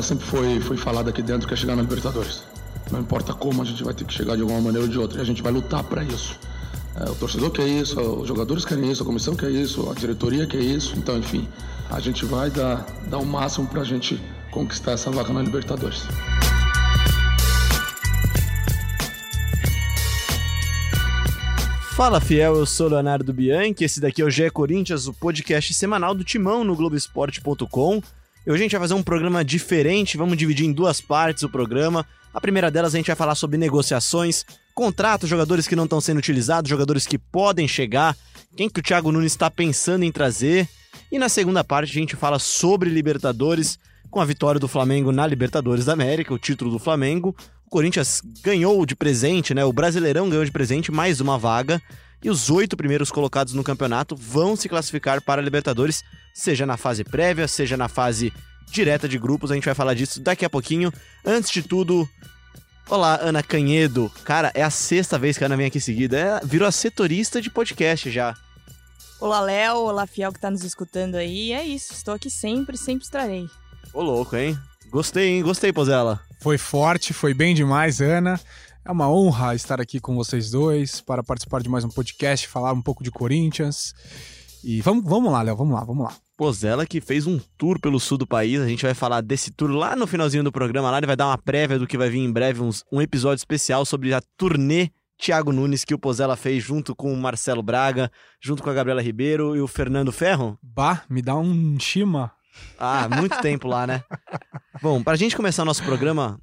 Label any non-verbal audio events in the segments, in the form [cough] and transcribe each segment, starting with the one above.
meta sempre foi, foi falada aqui dentro, que é chegar na Libertadores. Não importa como, a gente vai ter que chegar de alguma maneira ou de outra. E a gente vai lutar para isso. É, o torcedor quer isso, os jogadores querem isso, a comissão quer isso, a diretoria quer isso. Então, enfim, a gente vai dar, dar o máximo para a gente conquistar essa vaga na Libertadores. Fala fiel, eu sou Leonardo Bianchi, esse daqui é o GE Corinthians, o podcast semanal do Timão no Globoesporte.com. Hoje a gente vai fazer um programa diferente, vamos dividir em duas partes o programa. A primeira delas a gente vai falar sobre negociações, contratos, jogadores que não estão sendo utilizados, jogadores que podem chegar, quem que o Thiago Nunes está pensando em trazer. E na segunda parte a gente fala sobre Libertadores, com a vitória do Flamengo na Libertadores da América, o título do Flamengo. O Corinthians ganhou de presente, né? O Brasileirão ganhou de presente mais uma vaga. E os oito primeiros colocados no campeonato vão se classificar para a Libertadores, seja na fase prévia, seja na fase direta de grupos. A gente vai falar disso daqui a pouquinho. Antes de tudo, olá, Ana Canhedo. Cara, é a sexta vez que a Ana vem aqui seguida. É, virou a setorista de podcast já. Olá, Léo. Olá, Fiel que tá nos escutando aí. É isso, estou aqui sempre, sempre estarei. Ô, louco, hein? Gostei, hein? Gostei, Pozela. Foi forte, foi bem demais, Ana. É uma honra estar aqui com vocês dois para participar de mais um podcast, falar um pouco de Corinthians. E vamos, vamos lá, Léo, vamos lá, vamos lá. Pozella que fez um tour pelo sul do país. A gente vai falar desse tour lá no finalzinho do programa. Lá ele vai dar uma prévia do que vai vir em breve, uns, um episódio especial sobre a turnê Thiago Nunes que o Pozella fez junto com o Marcelo Braga, junto com a Gabriela Ribeiro e o Fernando Ferro. Bah, me dá um chima. Ah, muito tempo lá, né? [laughs] Bom, pra gente começar o nosso programa,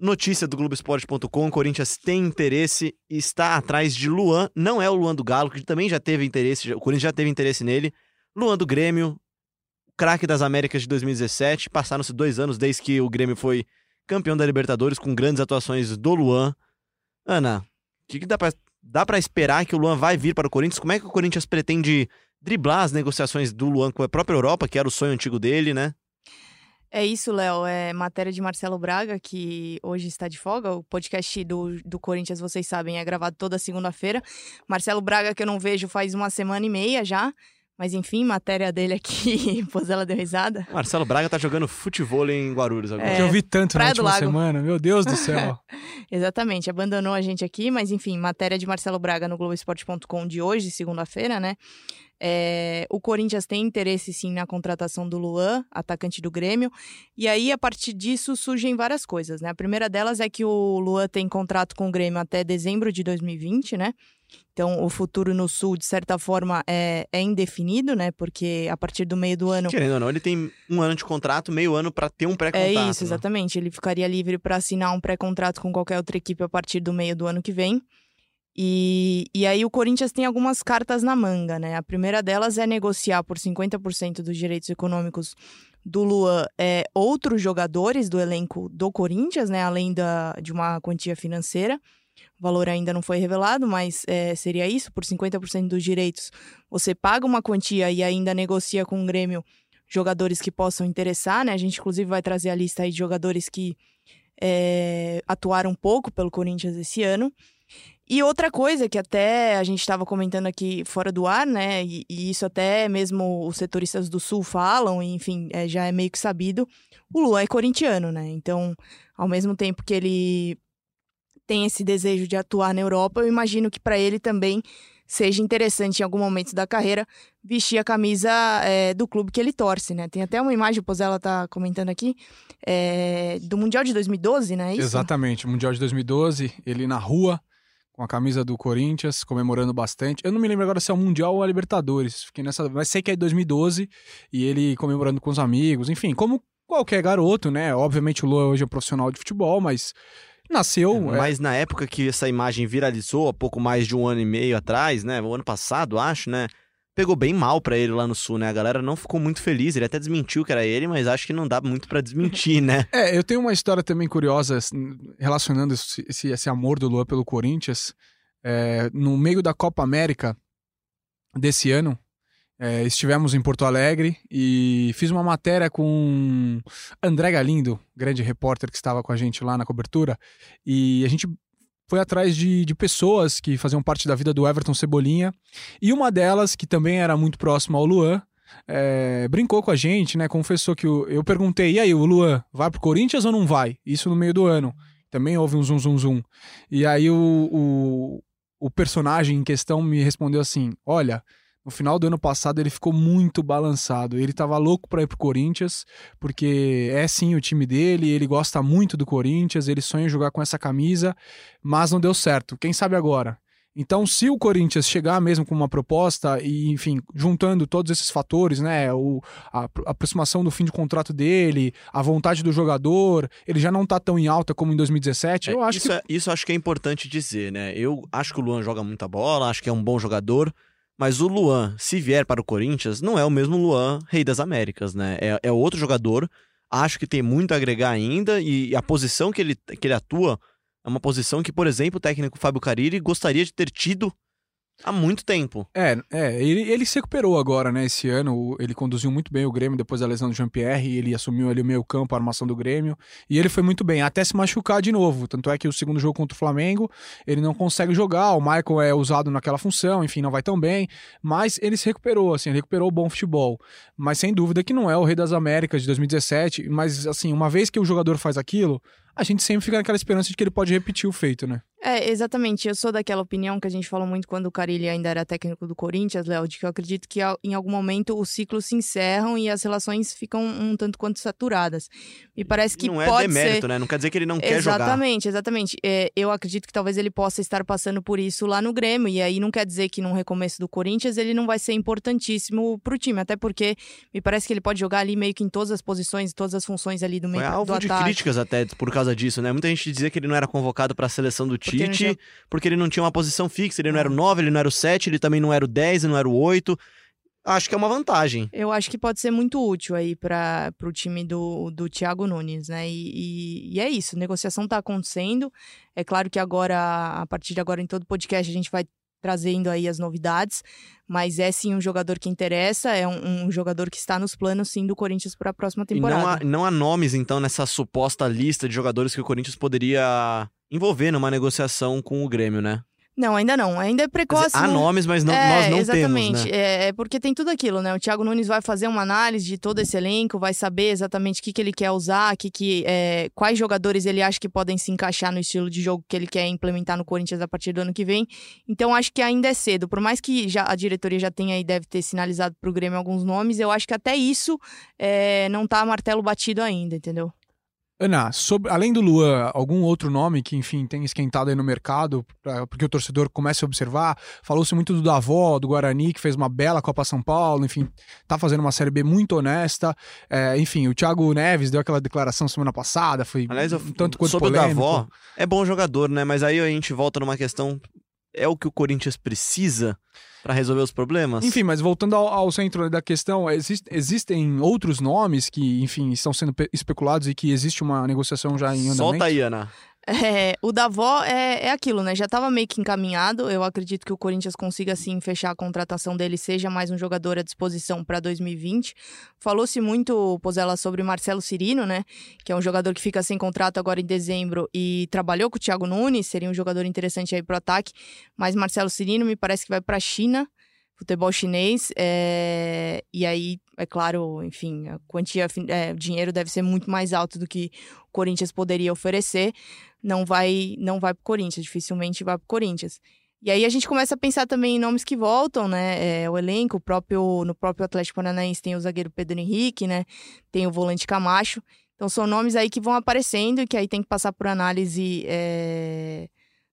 notícia do Globoesporte.com, Corinthians tem interesse e está atrás de Luan, não é o Luan do Galo, que também já teve interesse, o Corinthians já teve interesse nele, Luan do Grêmio, craque das Américas de 2017. Passaram-se dois anos desde que o Grêmio foi campeão da Libertadores, com grandes atuações do Luan. Ana, o que, que dá, pra, dá pra esperar que o Luan vai vir para o Corinthians? Como é que o Corinthians pretende driblar as negociações do Luan com a própria Europa, que era o sonho antigo dele, né? É isso, Léo. É matéria de Marcelo Braga, que hoje está de folga. O podcast do, do Corinthians, vocês sabem, é gravado toda segunda-feira. Marcelo Braga, que eu não vejo faz uma semana e meia já. Mas enfim, matéria dele aqui, [laughs] pois ela deu risada. Marcelo Braga tá jogando futebol em Guarulhos agora. É, que eu vi tanto Praia na última semana, meu Deus do céu. [laughs] Exatamente, abandonou a gente aqui, mas enfim, matéria de Marcelo Braga no Globoesporte.com de hoje, segunda-feira, né? É, o Corinthians tem interesse sim na contratação do Luan, atacante do Grêmio, e aí a partir disso surgem várias coisas, né? A primeira delas é que o Luan tem contrato com o Grêmio até dezembro de 2020, né? Então, o futuro no Sul, de certa forma, é, é indefinido, né? Porque a partir do meio do ano. Querendo ou não, ele tem um ano de contrato, meio ano para ter um pré-contrato. É isso, né? exatamente. Ele ficaria livre para assinar um pré-contrato com qualquer outra equipe a partir do meio do ano que vem. E, e aí o Corinthians tem algumas cartas na manga, né? A primeira delas é negociar por 50% dos direitos econômicos do Luan é, outros jogadores do elenco do Corinthians, né? Além da, de uma quantia financeira. O valor ainda não foi revelado, mas é, seria isso: por 50% dos direitos, você paga uma quantia e ainda negocia com o Grêmio jogadores que possam interessar, né? A gente, inclusive, vai trazer a lista aí de jogadores que é, atuaram pouco pelo Corinthians esse ano. E outra coisa que até a gente estava comentando aqui fora do ar, né? E, e, isso até mesmo os setoristas do Sul falam, enfim, é, já é meio que sabido. O Luan é corintiano, né? Então, ao mesmo tempo que ele tem esse desejo de atuar na Europa, eu imagino que para ele também seja interessante em algum momento da carreira vestir a camisa é, do clube que ele torce, né? Tem até uma imagem, o Pozella tá comentando aqui, é, do Mundial de 2012, né? É Exatamente, Mundial de 2012, ele na rua, com a camisa do Corinthians, comemorando bastante. Eu não me lembro agora se é o Mundial ou a Libertadores, fiquei nessa, mas sei que é 2012, e ele comemorando com os amigos, enfim, como qualquer garoto, né? Obviamente o Lua hoje é um profissional de futebol, mas Nasceu. É, mas é... na época que essa imagem viralizou, há pouco mais de um ano e meio atrás, né? O ano passado, acho, né? Pegou bem mal para ele lá no sul, né? A galera não ficou muito feliz. Ele até desmentiu que era ele, mas acho que não dá muito para desmentir, né? [laughs] É, eu tenho uma história também curiosa relacionando esse, esse amor do Luan pelo Corinthians. É, no meio da Copa América desse ano, é, estivemos em Porto Alegre e fiz uma matéria com André Galindo, grande repórter que estava com a gente lá na cobertura, e a gente foi atrás de, de pessoas que faziam parte da vida do Everton Cebolinha, e uma delas, que também era muito próxima ao Luan, é, brincou com a gente, né? Confessou que o, eu perguntei, e aí, o Luan, vai pro Corinthians ou não vai? Isso no meio do ano. Também houve um zum zum zum. E aí o, o, o personagem em questão me respondeu assim: olha. No final do ano passado ele ficou muito balançado. Ele tava louco para ir pro Corinthians, porque é sim o time dele, ele gosta muito do Corinthians, ele sonha em jogar com essa camisa, mas não deu certo. Quem sabe agora? Então, se o Corinthians chegar mesmo com uma proposta e, enfim, juntando todos esses fatores, né, o, a, a aproximação do fim de contrato dele, a vontade do jogador, ele já não tá tão em alta como em 2017, É, eu acho isso, que... é, isso acho que é importante dizer, né? Eu acho que o Luan joga muita bola, acho que é um bom jogador, mas o Luan, se vier para o Corinthians, não é o mesmo Luan, rei das Américas, né? É, é outro jogador, acho que tem muito a agregar ainda e a posição que ele, que ele atua é uma posição que, por exemplo, o técnico Fábio Cariri gostaria de ter tido há muito tempo. É, é ele, ele se recuperou agora, né, esse ano, ele conduziu muito bem o Grêmio depois da lesão do Jean-Pierre, ele assumiu ali o meio campo, a armação do Grêmio, e ele foi muito bem, até se machucar de novo, tanto é que o segundo jogo contra o Flamengo, ele não consegue jogar, o Michael é usado naquela função, enfim, não vai tão bem, mas ele se recuperou, assim, ele recuperou o bom futebol, mas sem dúvida que não é o Rei das Américas de 2017, mas assim, uma vez que o jogador faz aquilo, a gente sempre fica naquela esperança de que ele pode repetir o feito, né? É, exatamente. Eu sou daquela opinião que a gente falou muito quando o Carilli ainda era técnico do Corinthians, Léo, de que eu acredito que em algum momento os ciclos se encerram e as relações ficam um tanto quanto saturadas. Me parece que não é pode demérito, ser... né? Não quer dizer que ele não quer jogar. Exatamente, exatamente. É, eu acredito que talvez ele possa estar passando por isso lá no Grêmio, e aí não quer dizer que num recomeço do Corinthians ele não vai ser importantíssimo pro time, até porque me parece que ele pode jogar ali meio que em todas as posições, todas as funções ali do meio Foi do alvo de ataque. críticas até por causa disso, né? Muita gente dizia que ele não era convocado para a seleção do não Tite, porque ele não tinha uma posição fixa, ele não era o 9, ele não era o 7, ele também não era o 10, ele não era o 8. Acho que é uma vantagem. Eu acho que pode ser muito útil aí para o time do, do Thiago Nunes, né? E, e- e é isso, negociação está acontecendo. É claro que agora, a partir de agora, em todo podcast, a gente vai trazendo aí as novidades, mas é sim um jogador que interessa, é um, um jogador que está nos planos sim do Corinthians para a próxima E não há, temporada. não há nomes, então, nessa suposta lista de jogadores que o Corinthians poderia envolver numa negociação com o Grêmio, né? Não, ainda não, ainda é precoce. dizer, há não- nomes, mas não- é, nós não exatamente. temos, né? É, é porque tem tudo aquilo, né? O Thiago Nunes vai fazer uma análise de todo esse elenco, vai saber exatamente o que, que ele quer usar, que, que, é, quais jogadores ele acha que podem se encaixar no estilo de jogo que ele quer implementar no Corinthians a partir do ano que vem. Então acho que ainda é cedo. Por mais que já, a diretoria já tenha e deve ter sinalizado pro Grêmio alguns nomes, eu acho que até isso é, não tá martelo batido ainda, entendeu? Ana, sobre, além do Luan, algum outro nome que, enfim, tem esquentado aí no mercado, pra, porque o torcedor comece a observar? Falou-se muito do Davó, do Guarani, que fez uma bela Copa São Paulo, enfim, tá fazendo uma Série B muito honesta. É, enfim, o Thiago Neves deu aquela declaração semana passada, foi Aliás, eu, um tanto quanto sobre polêmico. o Davó, é bom jogador, né? Mas aí a gente volta numa questão. É o que o Corinthians precisa para resolver os problemas? Enfim, mas voltando ao, ao centro da questão, exist- existem outros nomes que, enfim, estão sendo pe- especulados e que existe uma negociação já em andamento? Solta aí, Ana. É, o Davó é, é aquilo, né? Já estava meio que encaminhado. Eu acredito que o Corinthians consiga, assim, fechar a contratação dele, seja mais um jogador à disposição para 2020. Falou-se muito, Pozella, sobre Marcelo Cirino, né? Que é um jogador que fica sem contrato agora em dezembro e trabalhou com o Thiago Nunes, seria um jogador interessante aí pro ataque. Mas Marcelo Cirino me parece que vai para a China, futebol chinês. é, E aí, é claro, enfim, a quantia, é, o dinheiro deve ser muito mais alto do que o Corinthians poderia oferecer não vai não vai pro Corinthians, dificilmente vai pro Corinthians. E aí a gente começa a pensar também em nomes que voltam, né? É, o elenco, o próprio, no próprio Atlético Paranaense tem o zagueiro Pedro Henrique, né? Tem o volante Camacho. Então são nomes aí que vão aparecendo e que aí tem que passar por análise é,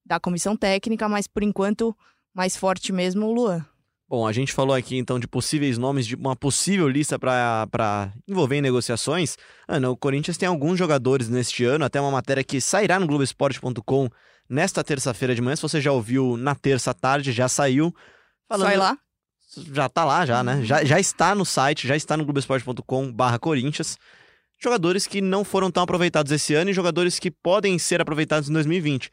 da comissão técnica, mas por enquanto mais forte mesmo o Luan. Bom, a gente falou aqui então de possíveis nomes, de uma possível lista para envolver em negociações. Ana, o Corinthians tem alguns jogadores neste ano, até uma matéria que sairá no Globoesporte.com nesta terça-feira de manhã. Se você já ouviu na terça à tarde, já saiu. Falando- Sai lá. Já tá lá, já, né? Já, já está no site, já está no globoesporte.com/barra Corinthians. Jogadores que não foram tão aproveitados esse ano e jogadores que podem ser aproveitados em 2020.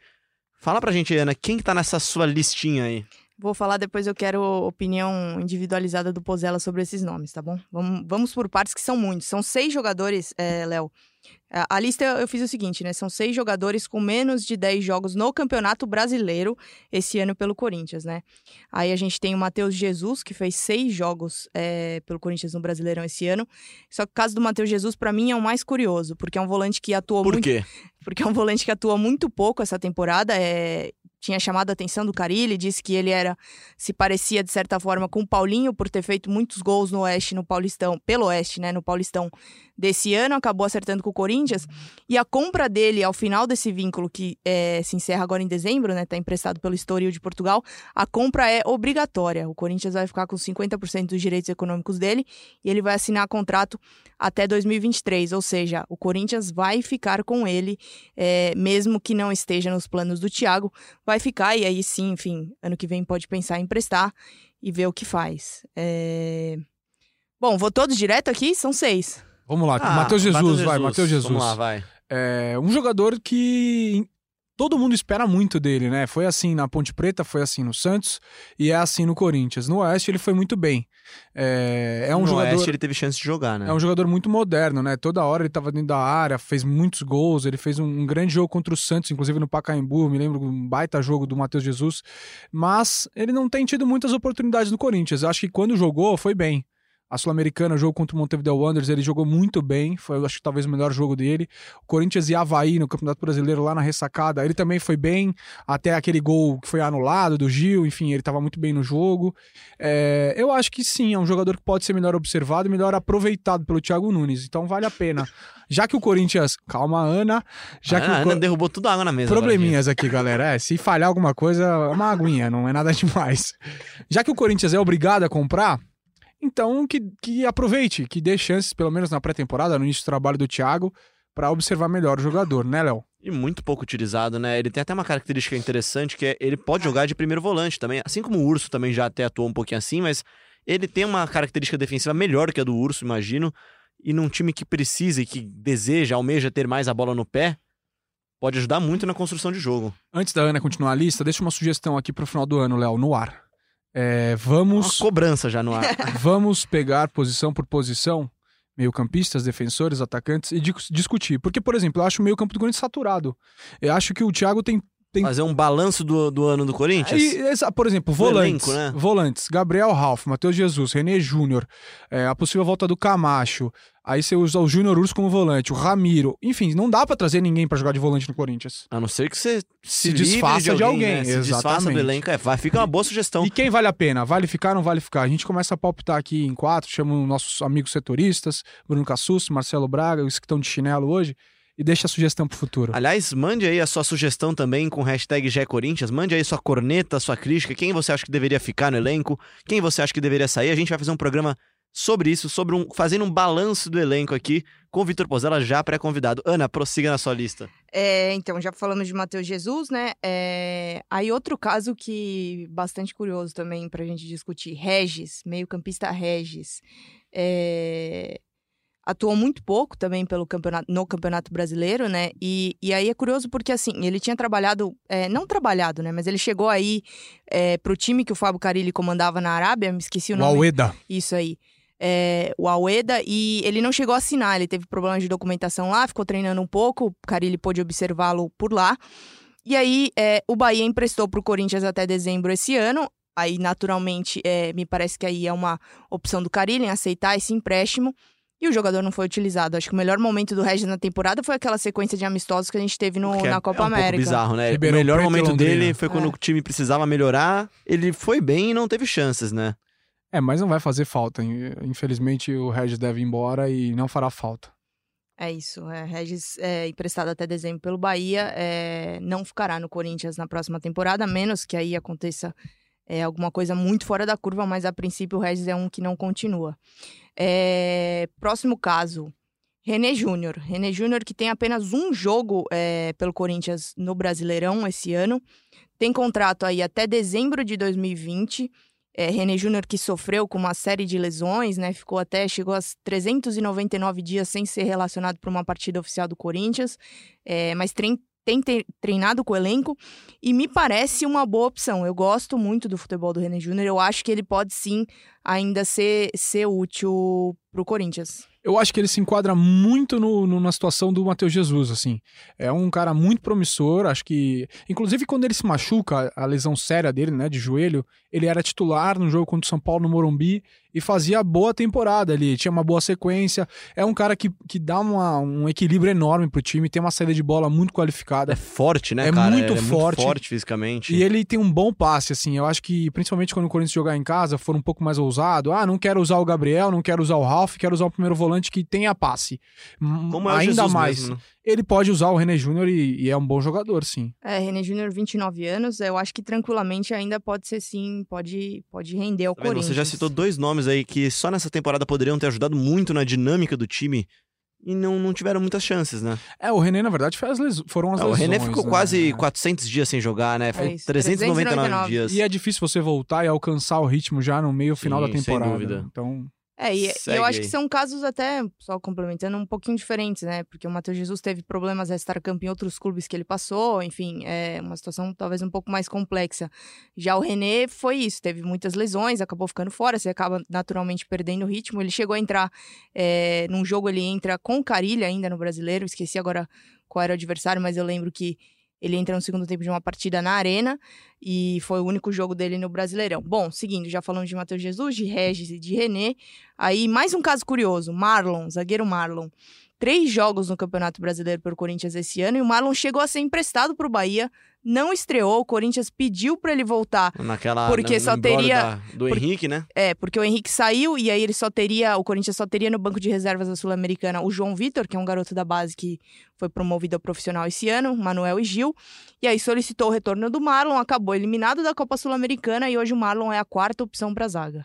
Fala pra gente, Ana, quem que tá nessa sua listinha aí? Vou falar depois, eu quero opinião individualizada do Pozella sobre esses nomes, tá bom? Vamos, vamos por partes que são muitos. São seis jogadores, é, Léo. A lista eu fiz o seguinte, né? São seis jogadores com menos de 10 jogos no Campeonato Brasileiro esse ano pelo Corinthians, né? Aí a gente tem o Matheus Jesus, que fez seis jogos é, pelo Corinthians no Brasileirão esse ano. Só que o caso do Matheus Jesus, para mim, é o mais curioso, porque é um volante que atuou Por muito. quê? [laughs] Porque é um volante que atua muito pouco essa temporada. É, tinha chamado a atenção do Carilli, disse que ele era se parecia de certa forma com o Paulinho por ter feito muitos gols no Oeste, no Paulistão, pelo Oeste, né, no Paulistão desse ano, acabou acertando com o Corinthians. E a compra dele ao final desse vínculo que é, se encerra agora em dezembro, né, tá emprestado pelo Estoril de Portugal, a compra é obrigatória. O Corinthians vai ficar com 50% dos direitos econômicos dele e ele vai assinar contrato até 2023, ou seja, o Corinthians vai ficar com ele, é, mesmo que não esteja nos planos do Thiago, vai ficar e aí sim, enfim, ano que vem pode pensar em emprestar e ver o que faz. É... Bom, vou todos direto aqui, são seis. Vamos lá, Ah, Matheus Jesus, vai, Matheus Jesus. Vamos lá, vai. É um jogador que todo mundo espera muito dele, né? Foi assim na Ponte Preta, foi assim no Santos e é assim no Corinthians. No Oeste ele foi muito bem. É, é um no jogador. Oeste ele teve chance de jogar, né? É um jogador muito moderno, né? Toda hora ele tava dentro da área, fez muitos gols, ele fez um, um grande jogo contra o Santos, inclusive no Pacaembu, me lembro um baita jogo do Matheus Jesus, mas ele não tem tido muitas oportunidades no Corinthians. Eu acho que quando jogou, foi bem. A Sul-Americana, jogo contra o Montevideo Wanderers, ele jogou muito bem, foi acho que talvez o melhor jogo dele. O Corinthians e Havaí no Campeonato Brasileiro lá na ressacada, ele também foi bem, até aquele gol que foi anulado do Gil, enfim, ele estava muito bem no jogo. É, eu acho que sim, é um jogador que pode ser melhor observado e melhor aproveitado pelo Thiago Nunes, então vale a pena. Já que o Corinthians. Calma, Ana. Já a que o Ana derrubou tudo a água na mesa. Probleminhas aqui, galera. É, se falhar alguma coisa, é uma aguinha, não é nada [laughs] demais. Já que o Corinthians é obrigado a comprar, então que, que aproveite, que dê chances, pelo menos na pré-temporada, no início do trabalho do Thiago, para observar melhor o jogador, né, Léo? E muito pouco utilizado, né? Ele tem até uma característica interessante que é ele pode jogar de primeiro volante também. Assim como o Urso também já até atuou um pouquinho assim, mas ele tem uma característica defensiva melhor que a do Urso, imagino. E num time que precisa e que deseja, almeja ter mais a bola no pé, pode ajudar muito na construção de jogo. Antes da Ana continuar a lista, deixa uma sugestão aqui pro final do ano, Léo, no ar. É, Uma vamos, cobrança já no ar. [laughs] vamos pegar posição por posição, meio-campistas, defensores, atacantes, e dis- discutir. Porque, por exemplo, eu acho o meio-campo do Corinthians saturado. Eu acho que o Thiago tem Tem- Fazer um balanço do, do ano do Corinthians. E, por exemplo, volantes. elenco, né? Volantes. Gabriel Ralph, Matheus Jesus, René Júnior, é, a possível volta do Camacho. Aí você usa o Júnior Urso como volante, o Ramiro. Enfim, não dá pra trazer ninguém pra jogar de volante no Corinthians. A não ser que você se, Se desfaça de alguém, né? Se desfaça do exatamente. elenco. É, vai, fica uma boa sugestão. E quem vale a pena? Vale ficar ou não vale ficar? A gente começa a palpitar aqui em quatro, chama os nossos amigos setoristas, Bruno Cassus, Marcelo Braga, os que estão de chinelo hoje, e deixa a sugestão pro futuro. Aliás, mande aí a sua sugestão também com o hashtag GéCorinthians. Mande aí sua corneta, sua crítica. Quem você acha que deveria ficar no elenco? Quem você acha que deveria sair? A gente vai fazer um programa sobre isso, sobre um, fazendo um balanço do elenco aqui, com o Vitor Pozella já pré-convidado. Ana, prossiga na sua lista. É, então, já falamos de Matheus Jesus, né? É, aí outro caso que bastante curioso também pra gente discutir, Regis, meio-campista Regis. É, atuou muito pouco também pelo campeonato, no Campeonato Brasileiro, né? E, e aí é curioso porque, assim, ele tinha trabalhado, é, não trabalhado, né? Mas ele chegou aí é, pro time que o Fábio Carilli comandava na Arábia, me esqueci o O nome. Aleda. Isso aí. É, o Aoeda, e ele não chegou a assinar, ele teve problemas de documentação lá, ficou treinando um pouco, o Carilli pôde observá-lo por lá. E aí, é, o Bahia emprestou para o Corinthians até dezembro esse ano. Aí, naturalmente, é, me parece que aí é uma opção do Carilli em aceitar esse empréstimo. E o jogador não foi utilizado. Acho que o melhor momento do Regis na temporada foi aquela sequência de amistosos que a gente teve no, é- na Copa é um América. pouco bizarro, né? Ribeirão o melhor Preto momento Londrina. dele foi quando É. o time precisava melhorar. Ele foi bem e não teve chances, né? É, mas não vai fazer falta. Infelizmente, o Regis deve ir embora e não fará falta. É isso. É, Regis, é, emprestado até dezembro pelo Bahia, é, não ficará no Corinthians na próxima temporada, a menos que aí aconteça é, alguma coisa muito fora da curva, mas a princípio o Regis é um que não continua. É, próximo caso, René Júnior. René Júnior que tem apenas um jogo é, pelo Corinthians no Brasileirão esse ano. Tem contrato aí até dezembro de 2020. É, René Júnior que sofreu com uma série de lesões, né? Ficou até, chegou a 399 dias sem ser relacionado para uma partida oficial do Corinthians. É, mas tem, tem treinado com o elenco e me parece uma boa opção. Eu gosto muito do futebol do René Júnior, eu acho que ele pode sim ainda ser, ser útil para o Corinthians eu acho que ele se enquadra muito no, no, na situação do Matheus Jesus, assim. É um cara muito promissor, acho que... Inclusive, quando ele se machuca, a lesão séria dele, né, de joelho, ele era titular no jogo contra o São Paulo no Morumbi e fazia boa temporada ali, tinha uma boa sequência. É um cara que, que dá uma, um equilíbrio enorme pro time, tem uma saída de bola muito qualificada. É forte, né, é cara? Muito é forte. muito forte fisicamente. E ele tem um bom passe, assim. Eu acho que, principalmente quando o Corinthians jogar em casa, for um pouco mais ousado. Ah, não quero usar o Gabriel, não quero usar o Ralf, quero usar o primeiro volante que tenha passe. Como é Ainda Jesus mais. mesmo, né? Ele pode usar o René Júnior e, e é um bom jogador, sim. É, René Júnior, 29 anos, eu acho que tranquilamente ainda pode ser sim, pode, pode render ao Tá? Corinthians. Você já citou dois nomes aí que só nessa temporada poderiam ter ajudado muito na dinâmica do time e não, não tiveram muitas chances, né? É, o René, na verdade, foi as les... foram as É, o lesões. René ficou né? quase 400 dias sem jogar, né? Foi É isso, 399 399 dias. E é difícil você voltar e alcançar o ritmo já no meio final Sim, da sem temporada. dúvida. Então, É, e Segue eu acho que são casos até, só complementando, um pouquinho diferentes, né? Porque o Matheus Jesus teve problemas extra-campo em outros clubes que ele passou, enfim, é uma situação talvez um pouco mais complexa. Já o René foi isso, teve muitas lesões, acabou ficando fora, você acaba naturalmente perdendo o ritmo. Ele chegou a entrar é, num jogo, ele entra com Carilha ainda no brasileiro, esqueci agora qual era o adversário, mas eu lembro que ele entra no segundo tempo de uma partida na Arena e foi o único jogo dele no Brasileirão. Bom, seguindo, já falamos de Matheus Jesus, de Regis e de René. Aí, mais um caso curioso: Marlon, zagueiro Marlon. Três jogos no Campeonato Brasileiro pelo Corinthians esse ano e o Marlon chegou a ser emprestado para o Bahia, não estreou. O Corinthians pediu para ele voltar Naquela, Porque no, só no embrólio teria- da- do por- Henrique, né? é, porque o Henrique saiu e aí ele só teria, o Corinthians só teria no banco de reservas da Sul-Americana o João Vitor, que é um garoto da base que foi promovido ao profissional esse ano, Manuel e Gil. E aí solicitou o retorno do Marlon, acabou eliminado da Copa Sul-Americana e hoje o Marlon é a quarta opção para zaga.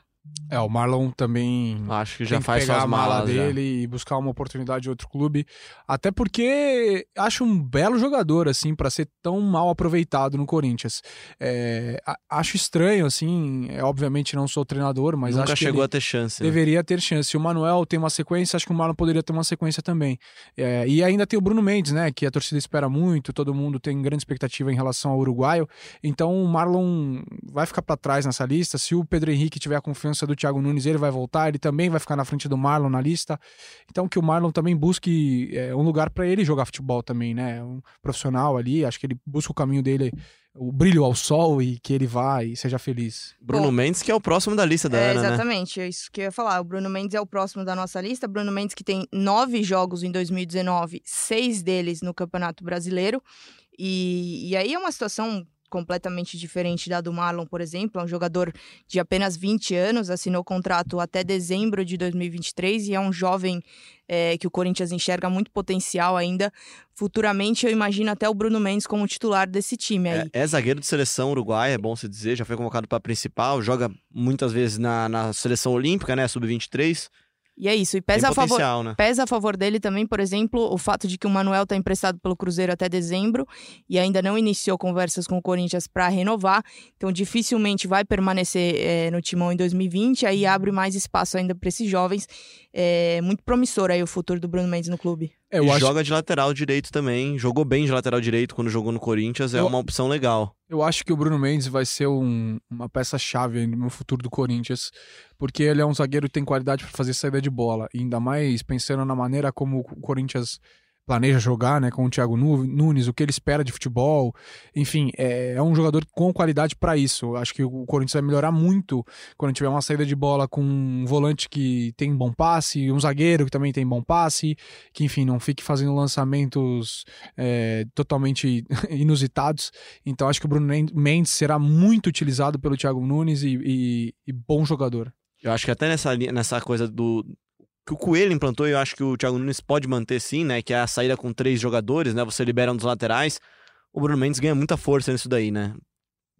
É, o Marlon também Acho que já que faz pegar suas a mala malas já. dele e buscar uma oportunidade em outro clube. Até porque acho um belo jogador, assim, para ser tão mal aproveitado no Corinthians. É, acho estranho, assim, é, obviamente não sou treinador, mas Nunca acho que chegou a ter chance. né? deveria ter chance. O Manuel tem uma sequência, acho que o Marlon poderia ter uma sequência também. É, e ainda tem o Bruno Mendes, né, que a torcida espera muito, todo mundo tem grande expectativa em relação ao uruguaio. Então o Marlon vai ficar para trás nessa lista. Se o Pedro Henrique tiver a confiança do Thiago Nunes, ele vai voltar, ele também vai ficar na frente do Marlon na lista. Então que o Marlon também busque é, um lugar para ele jogar futebol também, né? Um profissional ali, acho que ele busca o caminho dele, o brilho ao sol e que ele vá e seja feliz. Bruno Bom, Mendes, que é o próximo da lista da é, Ana, né? exatamente, é isso que eu ia falar. O Bruno Mendes é o próximo da nossa lista. Bruno Mendes que tem nove jogos em 2019, seis deles no Campeonato Brasileiro. E, e aí é uma situação completamente diferente da do Marlon, por exemplo. É um jogador de apenas 20 anos, assinou contrato até dezembro de 2023 e é um jovem é, que o Corinthians enxerga muito potencial ainda. Futuramente, eu imagino até o Bruno Mendes como titular desse time aí. É, é zagueiro de seleção uruguaia, é bom se dizer, já foi convocado para principal, joga muitas vezes na, na seleção olímpica, né, sub-23. E é isso. E pesa a favor. né? Pesa a favor dele também, por exemplo, o fato de que o Manuel está emprestado pelo Cruzeiro até dezembro e ainda não iniciou conversas com o Corinthians para renovar. Então, dificilmente vai permanecer eh, no timão em 2020. Aí abre mais espaço ainda para esses jovens. É muito promissor aí o futuro do Bruno Mendes no clube. É, e acho joga de lateral direito também, jogou bem de lateral direito quando jogou no Corinthians, é Eu- uma opção legal. Eu acho que o Bruno Mendes vai ser um- uma peça-chave no futuro do Corinthians, porque ele é um zagueiro que tem qualidade para fazer saída de bola, e ainda mais pensando na maneira como o Corinthians planeja jogar, né, com o Thiago Nu- Nunes, o que ele espera de futebol, enfim, é, é um jogador com qualidade para isso. Acho que o Corinthians vai melhorar muito quando tiver uma saída de bola com um volante que tem bom passe, um zagueiro que também tem bom passe, que enfim não fique fazendo lançamentos é, totalmente [laughs] inusitados. Então acho que o Bruno Mendes será muito utilizado pelo Thiago Nunes e, e- e bom jogador. Eu acho que até nessa, nessa coisa do. Que o Coelho implantou, eu acho que o Thiago Nunes pode manter sim, né? Que é a saída com três jogadores, né? Você libera um dos laterais. O Bruno Mendes ganha muita força nisso daí, né?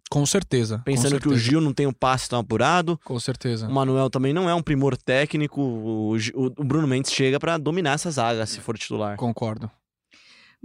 Com certeza. Pensando com que o certeza, Gil não tem um passe tão apurado, Com certeza. o Manuel também não é um primor técnico, o, o- o Bruno Mendes chega pra dominar essa zaga, se for titular. Concordo.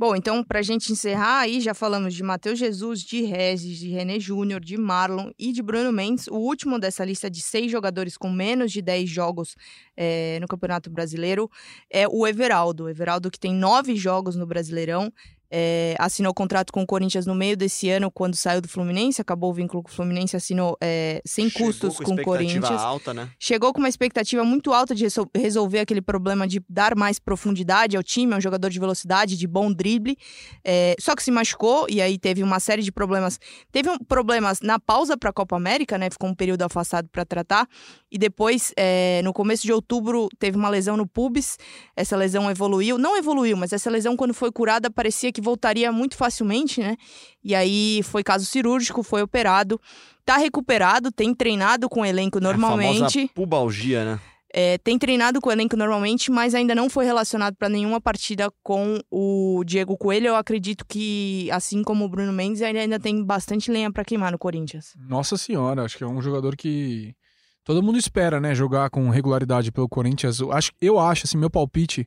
Bom, então, para a gente encerrar aí, já falamos de Matheus Jesus, de Regis, de René Júnior, de Marlon e de Bruno Mendes. O último dessa lista de seis jogadores com menos de 10 jogos eh, no Campeonato Brasileiro é o Everaldo. O Everaldo que tem nove jogos no Brasileirão. É, assinou contrato com o Corinthians no meio desse ano, quando saiu do Fluminense, acabou o vínculo com o Fluminense, assinou é, sem Chegou custos com o Corinthians. alta, né? Chegou com uma expectativa muito alta de resol- resolver aquele problema de dar mais profundidade ao time, é um jogador de velocidade, de bom drible. É, só que se machucou e aí teve uma série de problemas. Teve um, problemas na pausa para a Copa América, né? Ficou um período afastado para tratar. E depois, é, no começo de outubro, teve uma lesão no pubis. Essa lesão evoluiu. Não evoluiu, mas essa lesão, quando foi curada, parecia que voltaria muito facilmente, né? E aí foi caso cirúrgico, foi operado. Tá recuperado, tem treinado com o elenco É A normalmente. famosa pubalgia, né? É, tem treinado com o elenco normalmente, mas ainda não foi relacionado para nenhuma partida com o Diego Coelho. Eu acredito que, assim como o Bruno Mendes, ele ainda tem bastante lenha para queimar no Corinthians. Nossa senhora, acho que é um jogador que todo mundo espera, né, jogar com regularidade pelo Corinthians. Eu acho, eu acho assim, meu palpite,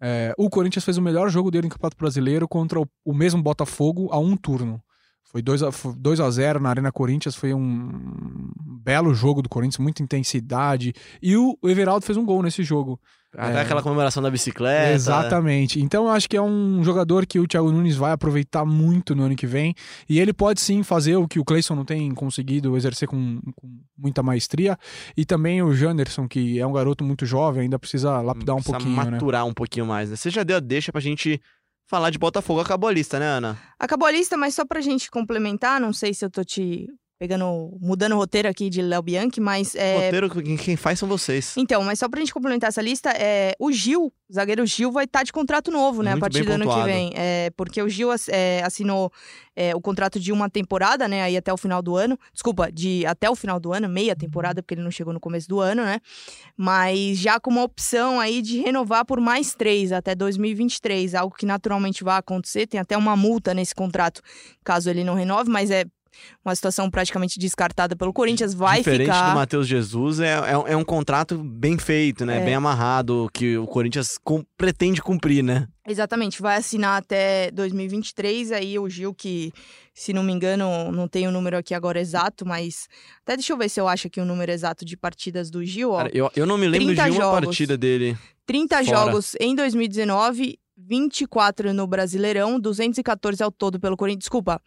é, o Corinthians fez o melhor jogo dele no Campeonato Brasileiro contra o, o mesmo Botafogo a um turno. Foi 2 a, 2 a 0 na Arena Corinthians, foi um belo jogo do Corinthians, muita intensidade. E o Everaldo fez um gol nesse jogo. Até É. aquela comemoração da bicicleta. Exatamente. Então eu acho que é um jogador que o Thiago Nunes vai aproveitar muito no ano que vem. E ele pode sim fazer o que o Cleison não tem conseguido exercer com, com muita maestria. E também o Janderson, que é um garoto muito jovem, ainda precisa lapidar um Precisa pouquinho, né? maturar um pouquinho mais, né? Você já deu a deixa pra gente falar de Botafogo. Acabou a lista, né, Ana? Acabou a lista, mas só pra gente complementar, não sei se eu tô te pegando, mudando o roteiro aqui de Léo Bianchi, mas é, Roteiro, quem- faz são vocês. Então, mas só pra gente complementar essa lista, é, o Gil, o zagueiro Gil, vai estar de contrato novo, né? Muito a partir do ano que pontuado. vem. É, porque o Gil é, assinou é, o contrato de uma temporada, né? Aí até o final do ano. Desculpa, de até o final do ano, meia temporada, porque ele não chegou no começo do ano, né? Mas já com uma opção aí de renovar por mais três até 2023, algo que naturalmente vai acontecer. Tem até uma multa nesse contrato, caso ele não renove, mas é uma situação praticamente descartada pelo Corinthians. Vai Diferente ficar. do Matheus Jesus, é, é, um- é um contrato bem feito, né? É. Bem amarrado, que o Corinthians com- pretende cumprir, né? Exatamente, vai assinar até 2023. Aí o Gil, que, se não me engano, não tem o número aqui agora exato, mas. Até deixa eu ver se eu acho aqui o número exato de partidas do Gil. Ó. Cara, eu, eu não me lembro de 30 uma jogos. partida dele. 30 fora. jogos em 2019, 24 no Brasileirão, 214 ao todo pelo Corinthians. Desculpa.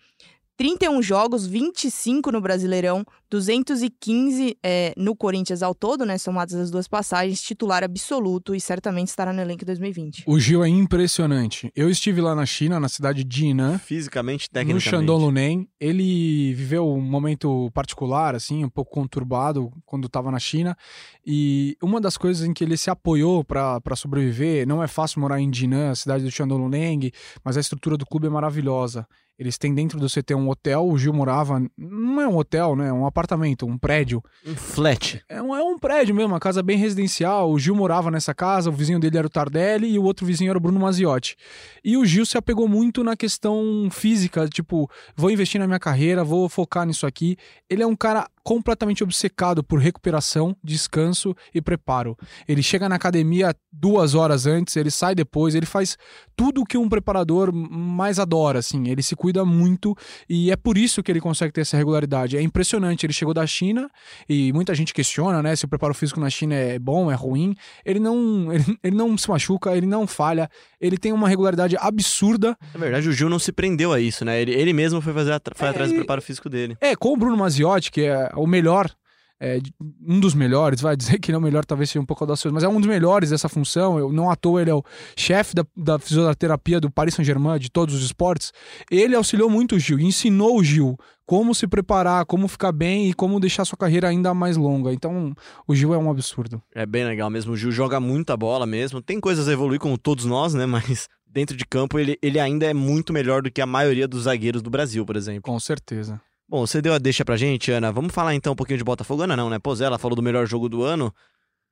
31 jogos, 25 no Brasileirão, 215 é, no Corinthians ao todo, né? Somadas as duas passagens, titular absoluto e certamente estará no elenco em 2020. O Gil é impressionante. Eu estive lá na China, na cidade de Jinan, Fisicamente, no tecnicamente. Shandong Luneng. Ele viveu um momento particular, assim, um pouco conturbado quando estava na China. E uma das coisas em que ele se apoiou para sobreviver, não é fácil morar em Jinan, a cidade do Shandong Luneng, mas a estrutura do clube é maravilhosa. Eles têm dentro do CT um hotel, o Gil morava, não é um hotel, né? É um apartamento, um prédio. Um flat. É um, é um prédio mesmo, uma casa bem residencial. O Gil morava nessa casa, o vizinho dele era o Tardelli e o outro vizinho era o Bruno Maziotti. E o Gil se apegou muito na questão física, tipo, vou investir na minha carreira, vou focar nisso aqui. Ele é um cara completamente obcecado por recuperação, descanso e preparo. Ele chega na academia duas horas antes, ele sai depois, ele faz tudo o que um preparador mais adora, assim. Ele se cuida muito e é por isso que ele consegue ter essa regularidade. É impressionante. Ele chegou da China e muita gente questiona, né, se o preparo físico na China é bom, é ruim. Ele não, [laughs] ele, ele não se machuca, ele não falha, ele tem uma regularidade absurda. Na verdade, o Gil não se prendeu a isso, né? Ele, ele mesmo foi, fazer, foi É, atrás do preparo físico dele. É, com o Bruno Maziotti, que é o melhor, é, um dos melhores, vai dizer que não é o melhor, talvez seja um pouco audacioso, mas é um dos melhores dessa função. Eu, não à toa ele é o chefe da, da fisioterapia do Paris Saint-Germain, de todos os esportes. Ele auxiliou muito o Gil, ensinou o Gil como se preparar, como ficar bem e como deixar sua carreira ainda mais longa. Então, o Gil é um absurdo. É bem legal mesmo. O Gil joga muita bola mesmo. Tem coisas a evoluir, como todos nós, né? [laughs] Mas dentro de campo ele, ele ainda é muito melhor do que a maioria dos zagueiros do Brasil, por exemplo. Com certeza. Bom, você deu a deixa pra gente, Ana. Vamos falar então um pouquinho de Botafogo. Ana não, né? Pois ela falou do melhor jogo do ano.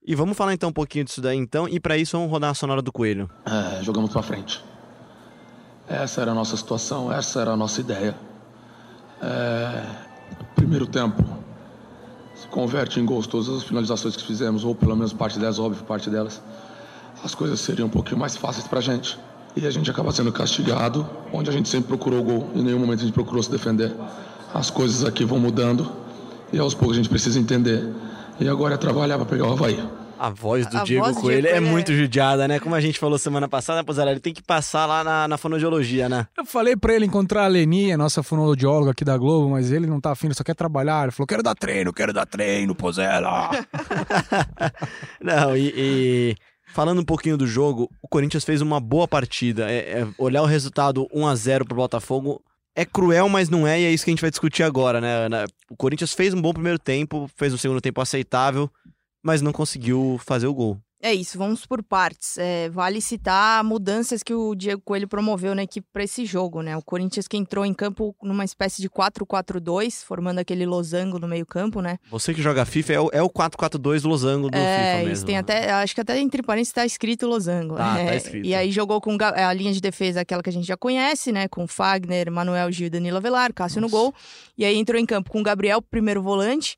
E vamos falar então um pouquinho disso daí então. E pra isso vamos rodar a sonora do Coelho. É, jogamos pra frente. Essa era a nossa situação, essa era a nossa ideia. É, primeiro tempo se converte em gols todas as finalizações que fizemos, ou pelo menos parte delas, óbvio, parte delas. As coisas seriam um pouquinho mais fáceis pra gente. E a gente acaba sendo castigado, onde a gente sempre procurou o gol, em nenhum momento a gente procurou se defender. As coisas aqui vão mudando e aos poucos a gente precisa entender. E agora é trabalhar para pegar o Havaí. A voz do A Diego voz Coelho Diego é Coelho muito é- judiada, né? Como a gente falou semana passada, né, Pozarelli? Tem que passar lá na, na fonoaudiologia, né? Eu falei pra ele encontrar a Leni, a nossa fonoaudióloga aqui da Globo, mas ele não tá afim, ele só quer trabalhar. Ele falou: quero dar treino, quero dar treino, Pozela. [laughs] Não, e, e falando um pouquinho do jogo, o Corinthians fez uma boa partida. É- é- olhar o resultado 1 a 0 pro Botafogo é cruel, mas não é, e é isso que a gente vai discutir agora, né? Na- O Corinthians fez um bom primeiro tempo, fez um segundo tempo aceitável, mas não conseguiu fazer o gol. É isso, vamos por partes. É, vale citar mudanças que o Diego Coelho promoveu na equipe para esse jogo, né? O Corinthians que entrou em campo numa espécie de 4-4-2, formando aquele losango no meio-campo, né? Você que joga FIFA é o, é o 4-4-2 losango do é, FIFA isso mesmo. tem até, acho que até entre parênteses está escrito losango. Tá, tá É, escrito. E aí jogou com a linha de defesa, aquela que a gente já conhece, né? Com Fagner, Manuel Gil Danilo Avelar, Cássio no Nossa. gol. E aí entrou em campo com Gabriel, primeiro volante.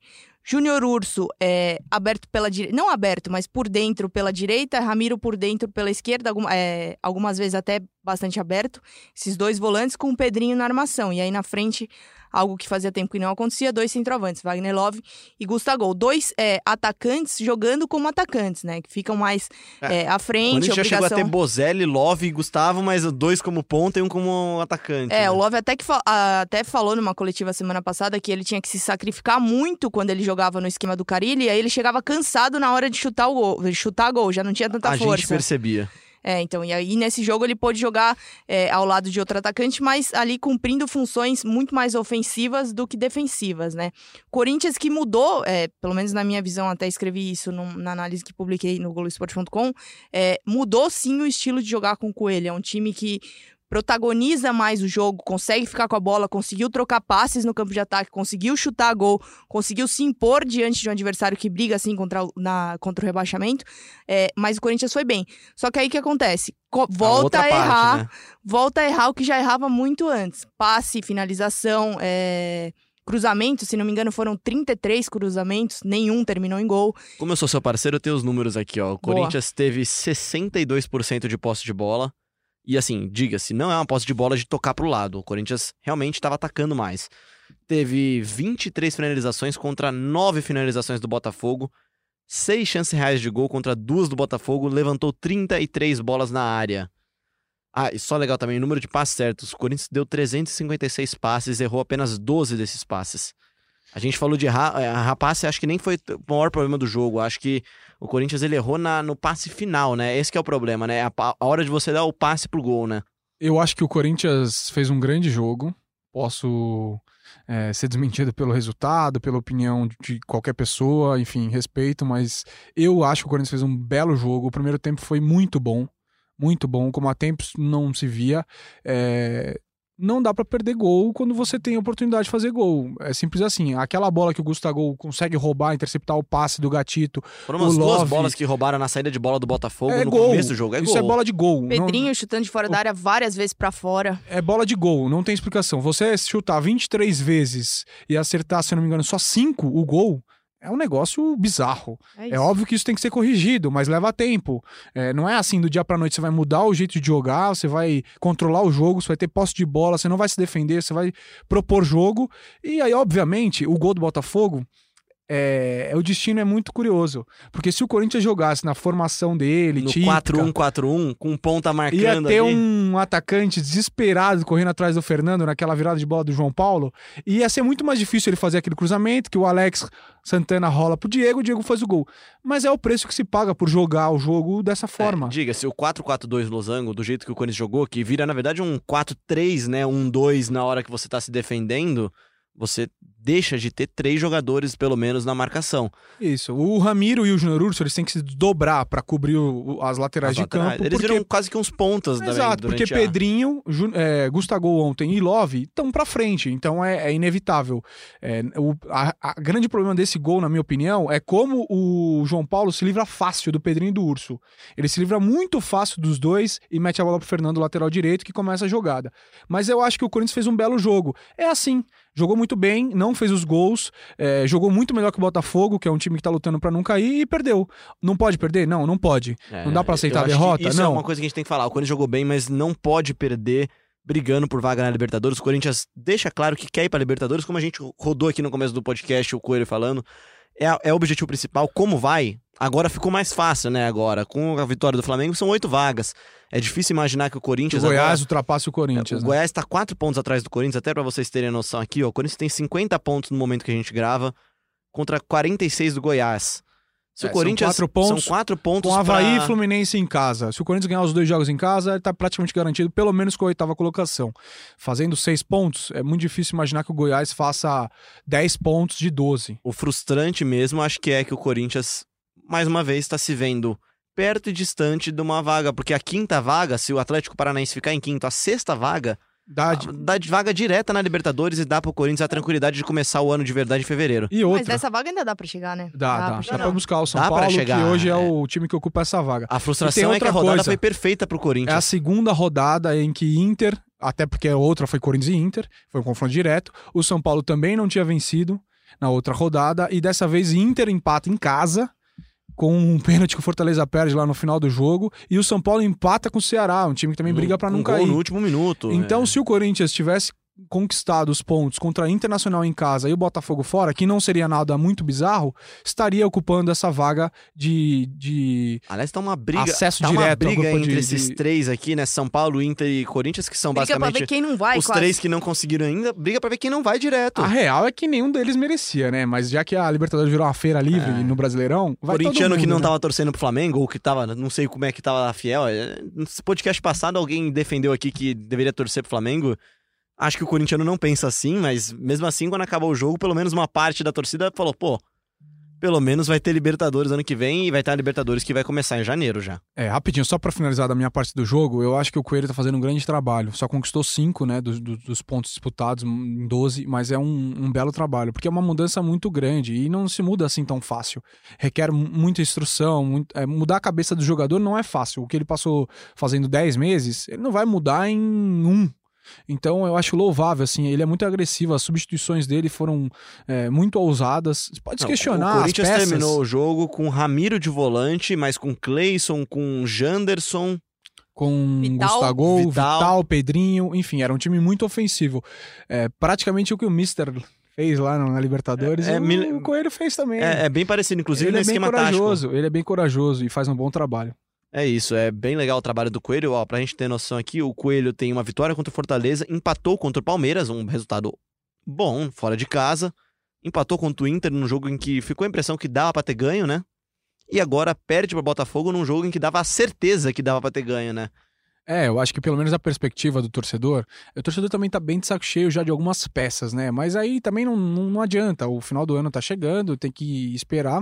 Júnior Urso é, aberto pela direita, não aberto, mas por dentro pela direita, Ramiro por dentro pela esquerda, algum- é, algumas vezes até bastante aberto. Esses dois volantes com o Pedrinho na armação. E aí na frente, algo que fazia tempo que não acontecia, dois centroavantes, Wagner Love e Gustavo. Dois é, atacantes jogando como atacantes, né? Que ficam mais É, é, à frente, Corinthians já chegou a ter Bozelli, Love e Gustavo, mas dois como ponta e um como atacante. É, né? o Love até, que fa- a- até falou numa coletiva semana passada que ele tinha que se sacrificar muito quando ele jogava no esquema do Carilli, e aí ele chegava cansado na hora de chutar o gol, chutar gol, já não tinha tanta a força. gente percebia. É, então, e aí nesse jogo ele pôde jogar é, ao lado de outro atacante, mas ali cumprindo funções muito mais ofensivas do que defensivas, né? Corinthians que mudou, é, pelo menos na minha visão, até escrevi isso num- na análise que publiquei no Globoesporte.com, é, mudou sim o estilo de jogar com o Coelho. É um time que protagoniza mais o jogo, consegue ficar com a bola, conseguiu trocar passes no campo de ataque, conseguiu chutar gol, conseguiu se impor diante de um adversário que briga assim contra o, na, contra o rebaixamento. É, mas o Corinthians foi bem. Só que aí o que acontece? Co- volta a parte, errar, né? volta a errar o que já errava muito antes. Passe, finalização, é, cruzamento, se não me engano, foram 33 cruzamentos, nenhum terminou em gol. Como eu sou seu parceiro, eu tenho os números aqui, ó. O Boa. Corinthians teve 62% de posse de bola. E assim, diga-se, não é uma posse de bola de tocar pro lado. O Corinthians realmente estava atacando mais. Teve 23 finalizações contra 9 finalizações do Botafogo. 6 chances reais de gol contra duas do Botafogo. Levantou 33 bolas na área. Ah, e só legal também, o número de passes certos. O Corinthians deu 356 passes, errou apenas 12 desses passes. A gente falou de errar passe, acho que nem foi o maior problema do jogo. Acho que o Corinthians ele errou na, no passe final, né? Esse é o problema, né? A, a hora de você dar o passe pro gol, né? Eu acho que o Corinthians fez um grande jogo. Posso é, ser desmentido pelo resultado, pela opinião de qualquer pessoa, enfim, respeito, mas eu acho que o Corinthians fez um belo jogo. O primeiro tempo foi muito bom, muito bom, como há tempos não se via. É, não dá pra perder gol quando você tem a oportunidade de fazer gol. É simples assim. Aquela bola que o Gustavo consegue roubar, interceptar o passe do Gatito, Foram umas O duas Love- bolas que roubaram na saída de bola do Botafogo é no gol. começo do jogo. É Isso gol. é bola de gol. Não- Pedrinho chutando de fora da área várias vezes pra fora. é bola de gol, não tem explicação. Você chutar 23 vezes e acertar, se não me engano, só 5 o gol, é um negócio bizarro. É, É óbvio que isso tem que ser corrigido, mas leva tempo. É, não é assim do dia pra noite você vai mudar o jeito de jogar, você vai controlar o jogo, você vai ter posse de bola, você não vai se defender, você vai propor jogo. E aí, obviamente, o gol do Botafogo. É, o destino é muito curioso. Porque se o Corinthians jogasse na formação dele, No típica, 4-1-4-1, com ponta Ia marcando ter ali. um atacante desesperado correndo atrás do Fernando naquela virada de bola do João Paulo. E ia ser muito mais difícil ele fazer aquele cruzamento que o Alex Santana rola pro Diego, o Diego faz o gol. Mas é o preço que se paga por jogar o jogo dessa forma. É, Diga-se, o 4-4-2 losango, do jeito que o Corinthians jogou, que vira, na verdade, um 4-3, né? Um 2 na hora que você tá se defendendo, você deixa de ter três jogadores, pelo menos, na marcação. Isso. O Ramiro e o Júnior Urso, eles têm que se dobrar pra cobrir o- as laterais As de laterais. campo. Eles porque... viram quase que uns pontas também Exato, porque a- Pedrinho, Ju, é, Gustavo ontem e Love estão pra frente, então é, é inevitável. É, o a, a grande problema desse gol, na minha opinião, é como o João Paulo se livra fácil do Pedrinho e do Urso. Ele se livra muito fácil dos dois e mete a bola pro Fernando, lateral direito, que começa a jogada. Mas eu acho que o Corinthians fez um belo jogo. É assim, jogou muito bem, não fez os gols, é, jogou muito melhor que o Botafogo, que é um time que tá lutando pra não cair, e perdeu. Não pode perder? Não, não pode. É, Não dá pra aceitar a derrota? Isso é Não. uma coisa que a gente tem que falar. O Corinthians jogou bem, mas não pode perder brigando por vaga na Libertadores. O Corinthians deixa claro que quer ir pra Libertadores, como a gente rodou aqui no começo do podcast, o Coelho falando. É, é o objetivo principal. Como vai? Agora ficou mais fácil, né? Agora, com a vitória do Flamengo, são oito vagas. É difícil imaginar que o Que o Corinthians. Goiás agora, ultrapasse o Corinthians. o né? Goiás está quatro pontos atrás do Corinthians, até pra vocês terem noção aqui, ó. O Corinthians tem 50 pontos no momento que a gente grava, contra 46 do Goiás. Se É, o são Corinthians. quatro pontos são quatro pontos. Com Havaí pra- e Fluminense em casa. Se o Corinthians ganhar os dois jogos em casa, ele tá praticamente garantido, pelo menos com a oitava colocação. Fazendo seis pontos, é muito difícil imaginar que o Goiás faça 10 pontos de 12. O frustrante mesmo, acho que é que o Corinthians, mais uma vez, está se vendo perto e distante de uma vaga. Porque a quinta vaga, se o Atlético Paranaense ficar em quinto, a sexta vaga, Dá de- dá de vaga direta na Libertadores e dá pro Corinthians a tranquilidade de começar o ano de verdade em fevereiro. E Mas outra. dessa vaga ainda dá pra chegar, né? Dá, dá. pra Dá pra buscar o São Dá pra Paulo, chegar, que hoje é, é. o time que ocupa essa vaga. A frustração é que a outra rodada coisa. foi perfeita pro É a Corinthians. segunda rodada em que Inter, até porque a outra foi Corinthians e Inter, foi um confronto direto. O São Paulo também não tinha vencido na outra rodada. E dessa vez Inter empata em casa, com um pênalti que o Fortaleza perde lá no final do jogo. E o São Paulo empata com o Ceará, um time que também briga pra Com não gol cair. no último minuto. Então, é. se o Corinthians tivesse conquistado os pontos contra a Internacional em casa e o Botafogo fora, que não seria nada muito bizarro, estaria ocupando essa vaga de, de Aliás, tá uma briga. acesso tá uma direto ao briga entre de- esses de- três aqui, né? São Paulo, Inter e Corinthians, que são Briga pra basicamente ver quem não vai, os quase. três que não conseguiram ainda. Briga pra ver quem não vai direto. A real é que nenhum deles merecia, né? Mas já que a Libertadores virou uma feira livre É. no Brasileirão, vai todo Corintiano que mundo, não né? tava torcendo pro Flamengo, ou que tava, não sei como é que tava fiel. é, Nesse podcast passado, alguém defendeu aqui que deveria torcer pro Flamengo. Acho que o corintiano não pensa assim, mas mesmo assim, quando acabou o jogo, pelo menos uma parte da torcida falou, pô, pelo menos vai ter Libertadores ano que vem e vai ter a Libertadores que vai começar em janeiro já. É, rapidinho, só pra finalizar da minha parte do jogo, eu acho que o Coelho tá fazendo um grande trabalho. Só conquistou cinco, né, dos, dos- pontos disputados em 12, mas é um, um belo trabalho, porque é uma mudança muito grande e não se muda assim tão fácil. Requer mu- muita instrução, muito- é, mudar a cabeça do jogador não é fácil. O que ele passou fazendo 10 meses, ele não vai mudar em um. Então eu acho louvável, assim, ele é muito agressivo, as substituições dele foram é, muito ousadas. Você pode se Não, questionar O as Corinthians peças. terminou o jogo com Ramiro de volante, mas com Cleison, com Janderson. com Vital. Gustavo, Vital. Vital. Pedrinho, enfim, era um time muito ofensivo. É, praticamente o que o Mister fez lá na Libertadores, É, é, o, o Coelho fez também. É, é bem parecido, inclusive ele no é bem esquema tático. corajoso, ele é bem corajoso e faz um bom trabalho. É isso, é bem legal o trabalho do Coelho. Ó, pra gente ter noção aqui, o Coelho tem uma vitória contra o Fortaleza, empatou contra o Palmeiras, um resultado bom, fora de casa. Empatou contra o Inter num jogo em que ficou a impressão que dava pra ter ganho, né? E agora perde pro Botafogo num jogo em que dava a certeza que dava pra ter ganho, né? É, eu acho que pelo menos a perspectiva do torcedor, o torcedor também tá bem de saco cheio já de algumas peças, né? Mas aí também não, não, não adianta, o final do ano tá chegando, tem que esperar.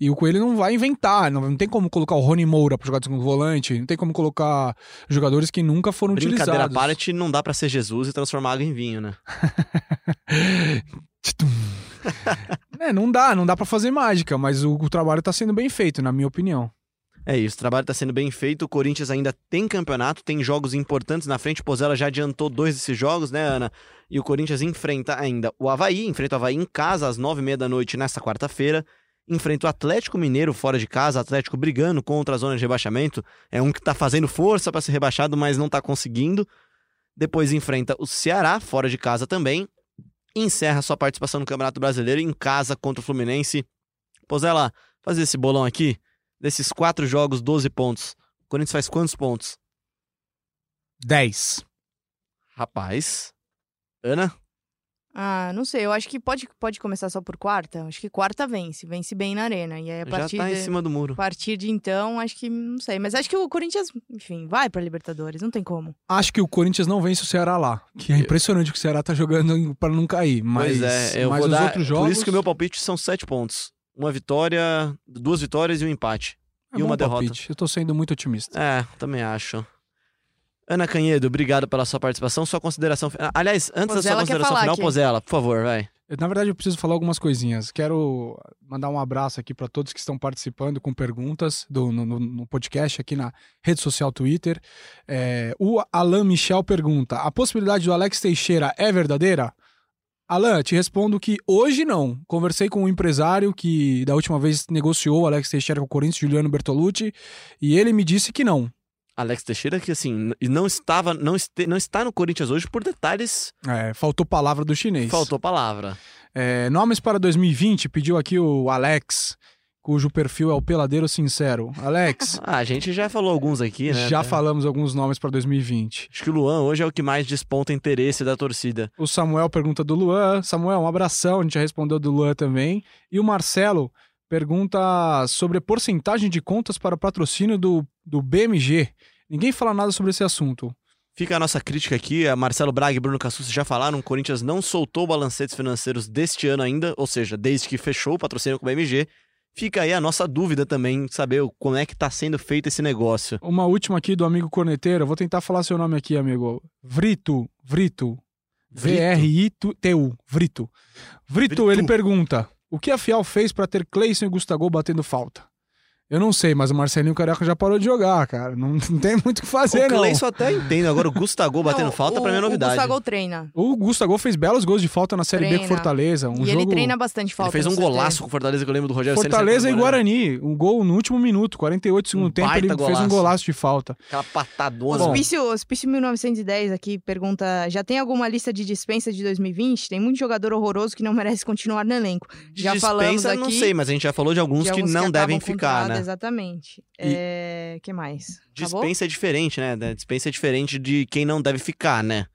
E o Coelho não vai inventar, não, não tem como colocar o Rony Moura pra jogar de segundo volante, não tem como colocar jogadores que nunca foram Brincadeira utilizados. parte, não dá pra ser Jesus e transformar água em vinho, né? [laughs] É, não dá, não dá pra fazer mágica, mas o, o trabalho tá sendo bem feito, na minha opinião. É isso, o trabalho tá sendo bem feito. O Corinthians ainda tem campeonato, tem jogos importantes na frente. O Pozella já adiantou dois desses jogos, né, Ana? E o Corinthians enfrenta ainda o Havaí, enfrenta o Havaí em casa às nove e meia da noite nesta quarta-feira. Enfrenta o Atlético Mineiro fora de casa, Atlético brigando contra a zona de rebaixamento. É um que tá fazendo força para ser rebaixado, mas não tá conseguindo. Depois enfrenta o Ceará fora de casa também. Encerra sua participação no Campeonato Brasileiro em casa contra o Fluminense. Pozella, fazer esse bolão aqui. Desses quatro jogos, 12 pontos. O Corinthians faz quantos pontos? 10. Rapaz. Ana? Ah, não sei. Eu acho que pode, pode começar só por quarta. Acho que quarta vence. Vence bem na arena. E aí, a Já partir, tá em de, cima do muro. a partir de então, acho que. Não sei. Mas acho que o Corinthians, enfim, vai pra Libertadores. Não tem como. Acho que o Corinthians não vence o Ceará lá, que é impressionante que o Ceará tá jogando pra não cair, mas, pois é, eu mas vou os dar. outros jogos... Por isso que o meu palpite são sete pontos. Uma vitória, duas vitórias e um empate. é e uma derrota. palpite. Eu tô sendo muito otimista. É, também acho. Ana Canhedo, obrigado pela sua participação. Sua consideração. Aliás, antes da sua Pozella consideração final, aqui. Pozella, por favor, vai. Eu, Na verdade, eu preciso falar algumas coisinhas. Quero mandar um abraço aqui para todos que estão participando com perguntas do, no, no- no podcast aqui na rede social Twitter. É, o Alan Michel pergunta: a possibilidade do Alex Teixeira é verdadeira? Alan, te respondo que hoje não. Conversei com um empresário que da última vez negociou o Alex Teixeira com o Corinthians, Juliano Bertolucci, e ele me disse que não. Alex Teixeira, que assim, não estava, não, este, não está no Corinthians hoje por detalhes. É, faltou palavra do chinês. Faltou palavra. É, nomes para 2020, pediu aqui o Alex, cujo perfil é o Peladeiro Sincero. Alex, [laughs] Ah, a gente já falou alguns aqui, né? já Até- falamos alguns nomes para 2020. Acho que o Luan hoje é o que mais desponta interesse da torcida. O Samuel pergunta do Luan. Samuel, um abração, a gente já respondeu do Luan também. E o Marcelo pergunta sobre a porcentagem de contas para patrocínio do, do BMG. Ninguém fala nada sobre esse assunto. Fica a nossa crítica aqui, a Marcelo Braga e Bruno Cassucci já falaram, o Corinthians não soltou balancetes financeiros deste ano ainda, ou seja, desde que fechou o patrocínio com o BMG. Fica aí a nossa dúvida também, saber como é que tá sendo feito esse negócio. Uma última aqui do amigo corneteiro. Vou tentar falar seu nome aqui, amigo. Vrito. Vrito. V-R-I-T-U. Vrito. Vrito, Vrito. ele pergunta: o que a Fial fez para ter Cleison e Gustavo batendo falta? Eu não sei, mas o Marcelinho Carioca já parou de jogar, cara. Não, não tem muito o que fazer, o não. Cleison até entendo, agora o Gustavo batendo Não, falta o, pra mim é O novidade. Gustavo treina. O Gustavo fez belos gols de falta na Série B com Treina. Fortaleza. Um e jogo... ele treina bastante falta. Ele fez um golaço com o Fortaleza que eu lembro do Rogério Fortaleza e comemorando. Guarani. Um gol no último minuto, 48 segundo Um tempo. Ele baita fez um golaço. golaço de falta. Aquela patadona. Hospício, Hospício 1910 aqui pergunta: já tem alguma lista de dispensa de 2020? Tem muito jogador horroroso que não merece continuar no elenco. Já dispensa, falamos não aqui sei, mas a gente já falou de alguns de que alguns não acabam devem ficar, né? Exatamente. É, que mais? Acabou? Dispensa é diferente, né? Dispensa é diferente de quem não deve ficar, né?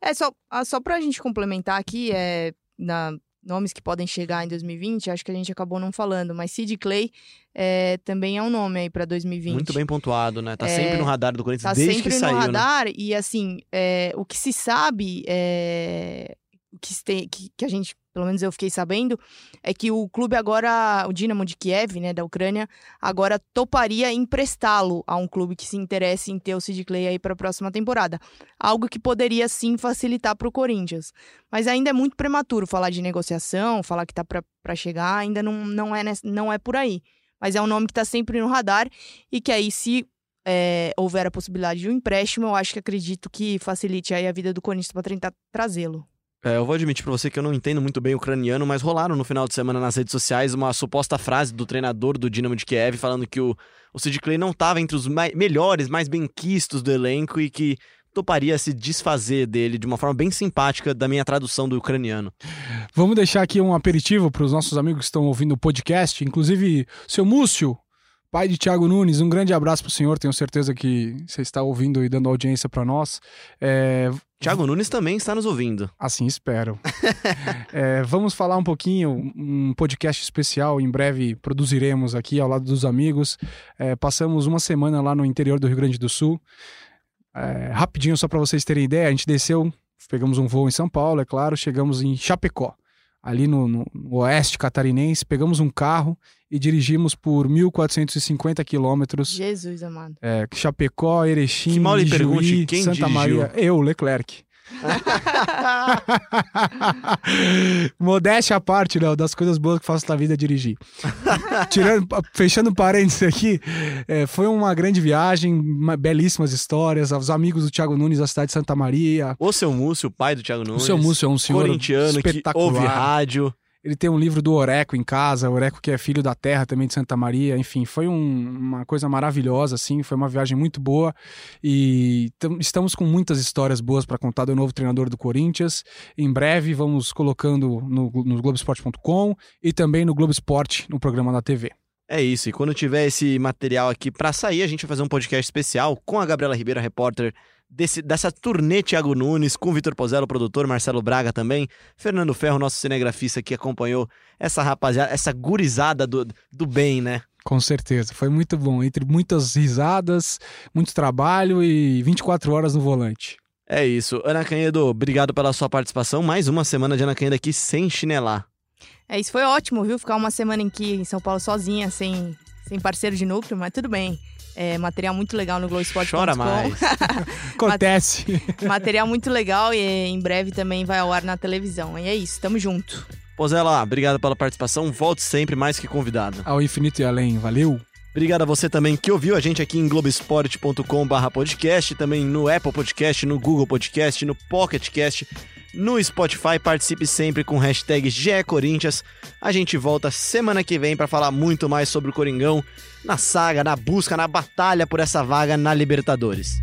É, só, ah, só pra gente complementar aqui, é, na, nomes que podem chegar em 2020, acho que a gente acabou não falando, mas Sid Clay é, também é um nome aí pra 2020. Muito bem pontuado, né? Tá É, sempre no radar do Corinthians Tá desde sempre que no saiu, né? radar e assim, é, o que se sabe, é, que, que, a gente, pelo menos eu fiquei sabendo, é que o clube agora, o Dinamo de Kiev, né, da Ucrânia, agora toparia emprestá-lo a um clube que se interesse em ter o Sid Clay aí para a próxima temporada. Algo que poderia sim facilitar para o Corinthians. Mas ainda é muito prematuro falar de negociação, falar que tá para chegar, ainda não, não, é, não é por aí. Mas é um nome que tá sempre no radar e que aí, se é, houver a possibilidade de um empréstimo, eu acho que acredito que facilite aí a vida do Corinthians para tentar trazê-lo. É, eu vou admitir pra você que eu não entendo muito bem o ucraniano, mas rolaram no final de semana nas redes sociais uma suposta frase do treinador do Dinamo de Kiev falando que o, o Sid Clay não estava entre os melhores, mais bem-quistos do elenco e que toparia se desfazer dele de uma forma bem simpática da minha tradução do ucraniano. Vamos deixar aqui um aperitivo para os nossos amigos que estão ouvindo o podcast, inclusive seu Múcio, pai de Thiago Nunes. Um grande abraço para o senhor, tenho certeza que você está ouvindo e dando audiência para nós. É, Thiago Nunes também está nos ouvindo. Assim espero. [laughs] É, vamos falar um pouquinho, um podcast especial, em breve produziremos aqui ao lado dos amigos. É, passamos uma semana lá no interior do Rio Grande do Sul. É, rapidinho, só para vocês terem ideia, a gente desceu, pegamos um voo em São Paulo, é claro, chegamos em Chapecó, ali no, no- oeste catarinense, pegamos um carro e dirigimos por 1.450 quilômetros. Jesus amado. É, Chapecó, Erechim, Que mal lhe pergunte quem Santa dirigiu. Maria. Eu, Leclerc. [laughs] Modéstia à parte, Léo, das coisas boas que faço na vida é dirigir. [laughs] Tirando, fechando parênteses aqui, é, foi uma grande viagem, uma- belíssimas histórias, os amigos do Thiago Nunes da cidade de Santa Maria. O seu Múcio, o pai do Thiago O Nunes. seu Múcio é um senhor corintiano que ouve rádio. Ele tem um livro do Oreco em casa, Oreco que é filho da terra também de Santa Maria. Enfim, foi um- uma coisa maravilhosa, assim. Foi uma viagem muito boa e tam- estamos com muitas histórias boas para contar do novo treinador do Corinthians. Em breve vamos colocando no, no Globoesporte.com e também no Globo Esporte, no programa da TV. É isso, e quando tiver esse material aqui pra sair, a gente vai fazer um podcast especial com a Gabriela Ribeiro, repórter desse, dessa turnê Thiago Nunes, com o Vitor Pozella, o produtor, Marcelo Braga também, Fernando Ferro, nosso cinegrafista que acompanhou essa rapaziada, essa gurizada do, do bem, né? Com certeza, foi muito bom. Entre muitas risadas, muito trabalho e 24 horas no volante. É isso. Ana Canhedo, obrigado pela sua participação. Mais uma semana de Ana Canhedo aqui sem chinelar. É, isso foi ótimo, viu? Ficar uma semana aqui em São Paulo sozinha, sem, sem parceiro de núcleo, mas tudo bem. É, material muito legal no Globoesporte.com. Chora mais. [laughs] Acontece. material muito legal e em breve também vai ao ar na televisão. E é isso, tamo junto. Pozella, obrigado pela participação. Volte sempre mais que convidado. Ao infinito e além. Valeu! Obrigado a você também que ouviu a gente aqui em globesport.com.br podcast, também no Apple Podcast, no Google Podcast, no Pocket Cast, no Spotify. Participe sempre com hashtag GECorinthians. A gente volta semana que vem para falar muito mais sobre o Coringão na saga, na busca, na batalha por essa vaga na Libertadores.